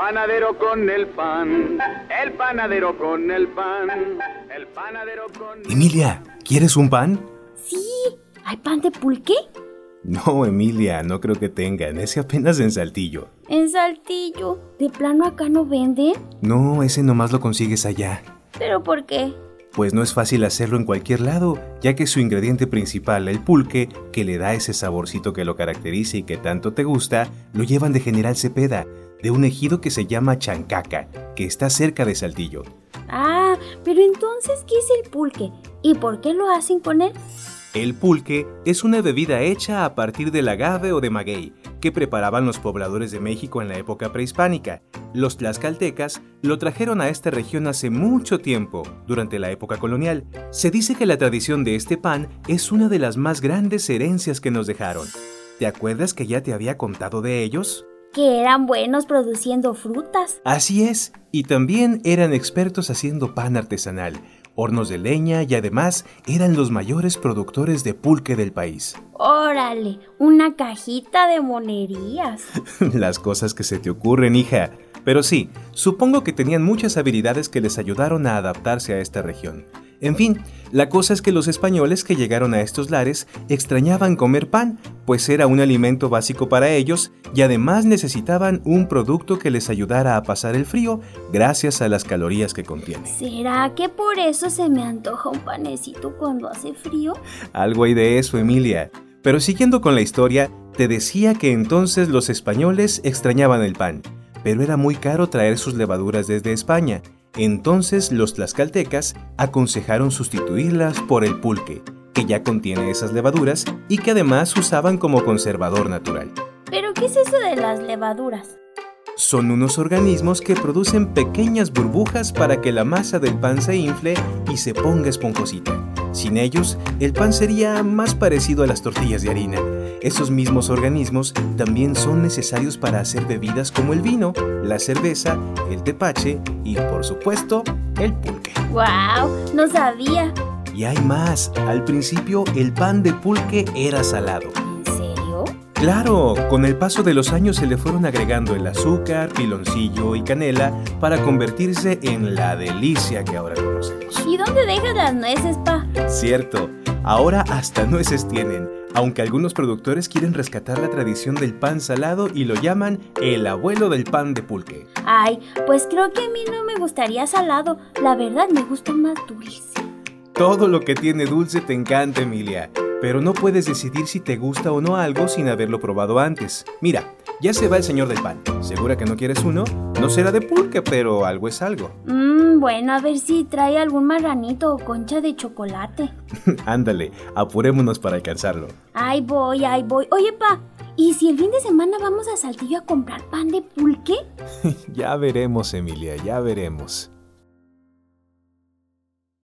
panadero con el pan, el panadero con el pan, el panadero con... Emilia, ¿quieres un pan? Sí, ¿hay pan de pulque? No, Emilia, no creo que tengan. Ese apenas en Saltillo. En Saltillo. ¿De plano acá no venden? No, ese nomás lo consigues allá. ¿Pero por qué? Pues no es fácil hacerlo en cualquier lado, ya que su ingrediente principal, el pulque, que le da ese saborcito que lo caracteriza y que tanto te gusta, lo llevan de General Cepeda, de un ejido que se llama Chancaca, que está cerca de Saltillo. Ah, pero entonces, ¿qué es el pulque? ¿Y por qué lo hacen con él? El pulque es una bebida hecha a partir del agave o de maguey que preparaban los pobladores de México en la época prehispánica. Los tlaxcaltecas lo trajeron a esta región hace mucho tiempo, durante la época colonial. Se dice que la tradición de este pan es una de las más grandes herencias que nos dejaron. ¿Te acuerdas que ya te había contado de ellos? Que eran buenos produciendo frutas. Así es, y también eran expertos haciendo pan artesanal hornos de leña y además eran los mayores productores de pulque del país. Órale, una cajita de monerías. Las cosas que se te ocurren, hija. Pero sí, supongo que tenían muchas habilidades que les ayudaron a adaptarse a esta región. En fin, la cosa es que los españoles que llegaron a estos lares extrañaban comer pan, pues era un alimento básico para ellos y además necesitaban un producto que les ayudara a pasar el frío gracias a las calorías que contiene. ¿Será que por eso se me antoja un panecito cuando hace frío? Algo hay de eso, Emilia. Pero siguiendo con la historia, te decía que entonces los españoles extrañaban el pan, pero era muy caro traer sus levaduras desde España entonces los tlaxcaltecas aconsejaron sustituirlas por el pulque, que ya contiene esas levaduras y que además usaban como conservador natural. ¿Pero qué es eso de las levaduras? Son unos organismos que producen pequeñas burbujas para que la masa del pan se infle y se ponga esponjosita. Sin ellos, el pan sería más parecido a las tortillas de harina. Esos mismos organismos también son necesarios para hacer bebidas como el vino, la cerveza, el tepache y, por supuesto, el pulque. ¡Wow! No sabía. Y hay más. Al principio, el pan de pulque era salado. Claro, con el paso de los años se le fueron agregando el azúcar, piloncillo y canela para convertirse en la delicia que ahora conocemos. ¿Y dónde dejan las nueces, pa? Cierto, ahora hasta nueces tienen, aunque algunos productores quieren rescatar la tradición del pan salado y lo llaman el abuelo del pan de pulque. Ay, pues creo que a mí no me gustaría salado, la verdad me gusta más dulce. Todo lo que tiene dulce te encanta, Emilia. Pero no puedes decidir si te gusta o no algo sin haberlo probado antes. Mira, ya se va el señor del pan. ¿Segura que no quieres uno? No será de pulque, pero algo es algo. Mmm, bueno, a ver si trae algún marranito o concha de chocolate. Ándale, apurémonos para alcanzarlo. Ay, voy, ay, voy. Oye, pa, ¿y si el fin de semana vamos a Saltillo a comprar pan de pulque? ya veremos, Emilia, ya veremos.